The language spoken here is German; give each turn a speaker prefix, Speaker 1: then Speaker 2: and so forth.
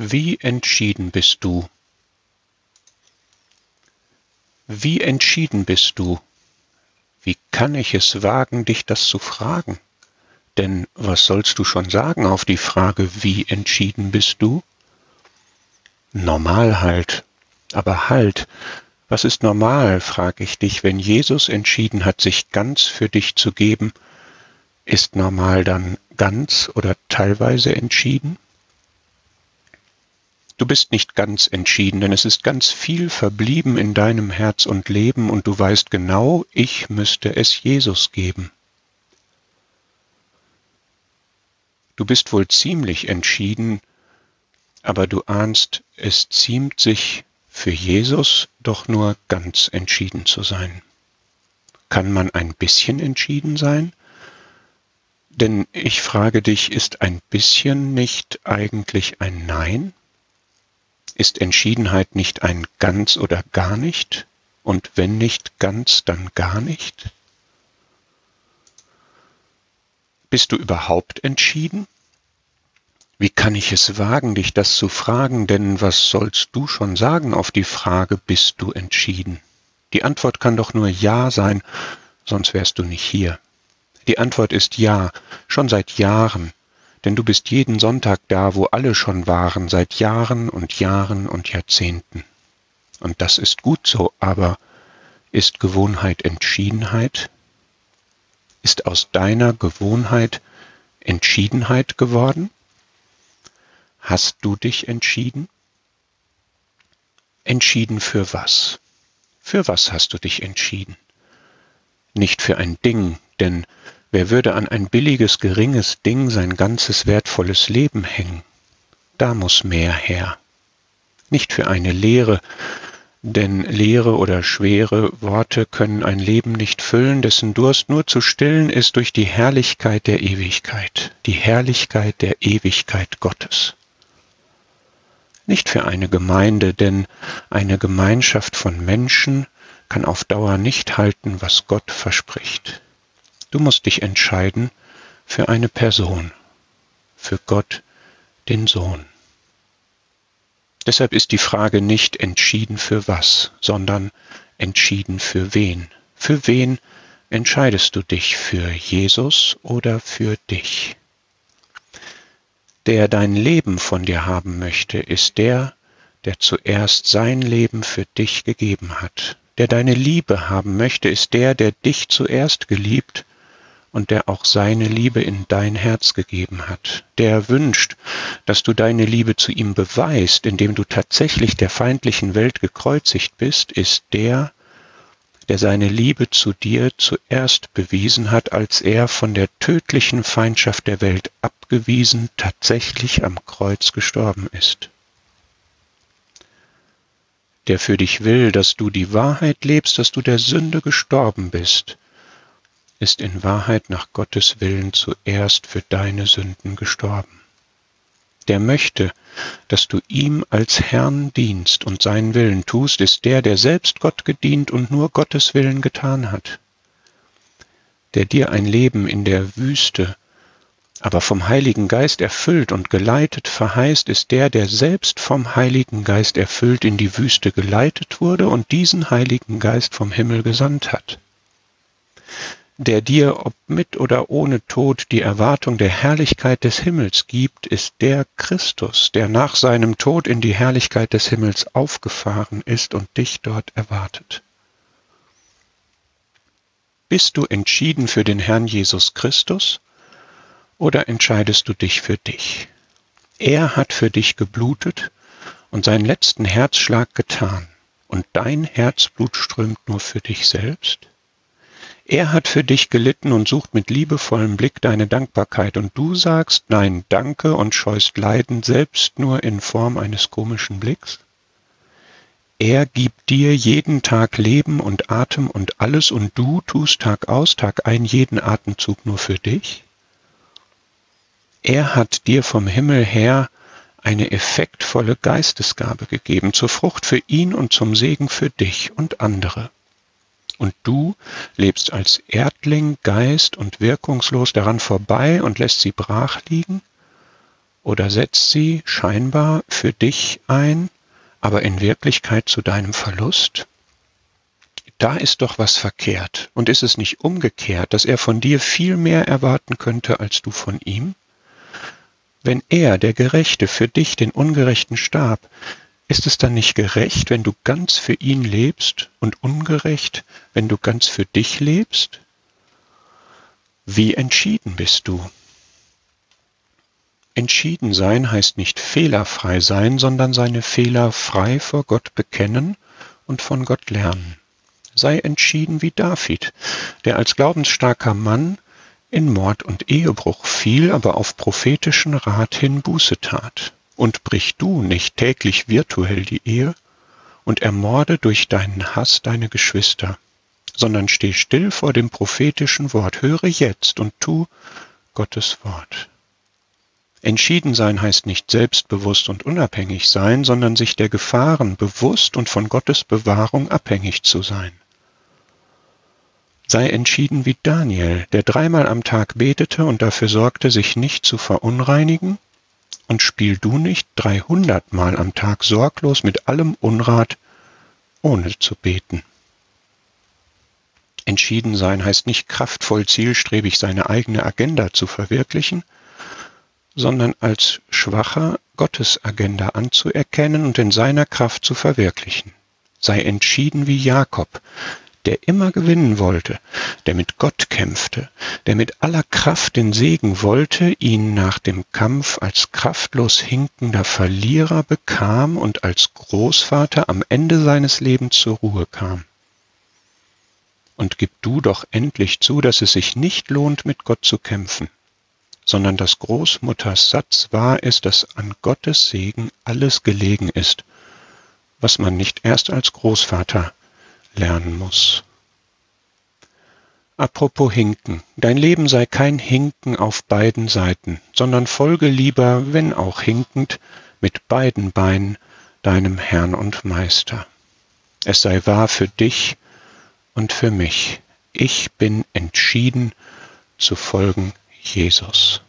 Speaker 1: Wie entschieden bist du? Wie entschieden bist du? Wie kann ich es wagen, dich das zu fragen? Denn was sollst du schon sagen auf die Frage, wie entschieden bist du? Normal halt. Aber halt, was ist normal, frage ich dich, wenn Jesus entschieden hat, sich ganz für dich zu geben, ist normal dann ganz oder teilweise entschieden? Du bist nicht ganz entschieden, denn es ist ganz viel verblieben in deinem Herz und Leben und du weißt genau, ich müsste es Jesus geben. Du bist wohl ziemlich entschieden, aber du ahnst, es ziemt sich für Jesus doch nur ganz entschieden zu sein. Kann man ein bisschen entschieden sein? Denn ich frage dich, ist ein bisschen nicht eigentlich ein Nein? Ist Entschiedenheit nicht ein ganz oder gar nicht? Und wenn nicht ganz, dann gar nicht? Bist du überhaupt entschieden? Wie kann ich es wagen, dich das zu fragen, denn was sollst du schon sagen auf die Frage, bist du entschieden? Die Antwort kann doch nur Ja sein, sonst wärst du nicht hier. Die Antwort ist Ja, schon seit Jahren, denn du bist jeden Sonntag da, wo alle schon waren, seit Jahren und Jahren und Jahrzehnten. Und das ist gut so, aber ist Gewohnheit Entschiedenheit? Ist aus deiner Gewohnheit Entschiedenheit geworden? Hast du dich entschieden? Entschieden für was? Für was hast du dich entschieden? Nicht für ein Ding, denn Wer würde an ein billiges, geringes Ding sein ganzes wertvolles Leben hängen? Da muss mehr her. Nicht für eine Lehre, denn leere oder schwere Worte können ein Leben nicht füllen, dessen Durst nur zu stillen ist durch die Herrlichkeit der Ewigkeit, die Herrlichkeit der Ewigkeit Gottes. Nicht für eine Gemeinde, denn eine Gemeinschaft von Menschen kann auf Dauer nicht halten, was Gott verspricht. Du musst dich entscheiden für eine Person, für Gott, den Sohn. Deshalb ist die Frage nicht entschieden für was, sondern entschieden für wen. Für wen entscheidest du dich? Für Jesus oder für dich? Der dein Leben von dir haben möchte, ist der, der zuerst sein Leben für dich gegeben hat. Der deine Liebe haben möchte, ist der, der dich zuerst geliebt und der auch seine Liebe in dein Herz gegeben hat, der wünscht, dass du deine Liebe zu ihm beweist, indem du tatsächlich der feindlichen Welt gekreuzigt bist, ist der, der seine Liebe zu dir zuerst bewiesen hat, als er von der tödlichen Feindschaft der Welt abgewiesen tatsächlich am Kreuz gestorben ist. Der für dich will, dass du die Wahrheit lebst, dass du der Sünde gestorben bist, ist in Wahrheit nach Gottes Willen zuerst für deine Sünden gestorben. Der möchte, dass du ihm als Herrn dienst und seinen Willen tust, ist der, der selbst Gott gedient und nur Gottes Willen getan hat. Der dir ein Leben in der Wüste, aber vom Heiligen Geist erfüllt und geleitet verheißt, ist der, der selbst vom Heiligen Geist erfüllt in die Wüste geleitet wurde und diesen Heiligen Geist vom Himmel gesandt hat der dir, ob mit oder ohne Tod, die Erwartung der Herrlichkeit des Himmels gibt, ist der Christus, der nach seinem Tod in die Herrlichkeit des Himmels aufgefahren ist und dich dort erwartet. Bist du entschieden für den Herrn Jesus Christus oder entscheidest du dich für dich? Er hat für dich geblutet und seinen letzten Herzschlag getan, und dein Herzblut strömt nur für dich selbst? Er hat für dich gelitten und sucht mit liebevollem Blick deine Dankbarkeit, und du sagst Nein, danke und scheust Leiden selbst nur in Form eines komischen Blicks? Er gibt dir jeden Tag Leben und Atem und alles, und du tust Tag aus, Tag ein jeden Atemzug nur für dich? Er hat dir vom Himmel her eine effektvolle Geistesgabe gegeben, zur Frucht für ihn und zum Segen für dich und andere. Und du lebst als Erdling geist und wirkungslos daran vorbei und lässt sie brach liegen? oder setzt sie scheinbar für dich ein, aber in Wirklichkeit zu deinem Verlust? Da ist doch was verkehrt. Und ist es nicht umgekehrt, dass er von dir viel mehr erwarten könnte als du von ihm? Wenn er, der Gerechte, für dich den Ungerechten starb, ist es dann nicht gerecht, wenn du ganz für ihn lebst und ungerecht, wenn du ganz für dich lebst? Wie entschieden bist du? Entschieden sein heißt nicht fehlerfrei sein, sondern seine Fehler frei vor Gott bekennen und von Gott lernen sei entschieden wie David, der als glaubensstarker Mann in Mord und Ehebruch fiel, aber auf prophetischen Rat hin Buße tat. Und brich du nicht täglich virtuell die Ehe und ermorde durch deinen Hass deine Geschwister, sondern steh still vor dem prophetischen Wort, höre jetzt und tu Gottes Wort. Entschieden sein heißt nicht selbstbewusst und unabhängig sein, sondern sich der Gefahren bewusst und von Gottes Bewahrung abhängig zu sein. Sei entschieden wie Daniel, der dreimal am Tag betete und dafür sorgte, sich nicht zu verunreinigen, und spiel du nicht dreihundertmal am Tag sorglos mit allem Unrat, ohne zu beten. Entschieden sein heißt nicht kraftvoll zielstrebig seine eigene Agenda zu verwirklichen, sondern als schwacher Gottes Agenda anzuerkennen und in seiner Kraft zu verwirklichen. Sei entschieden wie Jakob, der immer gewinnen wollte, der mit Gott kämpfte, der mit aller Kraft den Segen wollte, ihn nach dem Kampf als kraftlos hinkender Verlierer bekam und als Großvater am Ende seines Lebens zur Ruhe kam. Und gib du doch endlich zu, dass es sich nicht lohnt, mit Gott zu kämpfen, sondern dass Großmutters Satz wahr ist, dass an Gottes Segen alles gelegen ist, was man nicht erst als Großvater lernen muss. Apropos Hinken. Dein Leben sei kein Hinken auf beiden Seiten, sondern folge lieber, wenn auch hinkend, mit beiden Beinen deinem Herrn und Meister. Es sei wahr für dich und für mich. Ich bin entschieden zu folgen Jesus.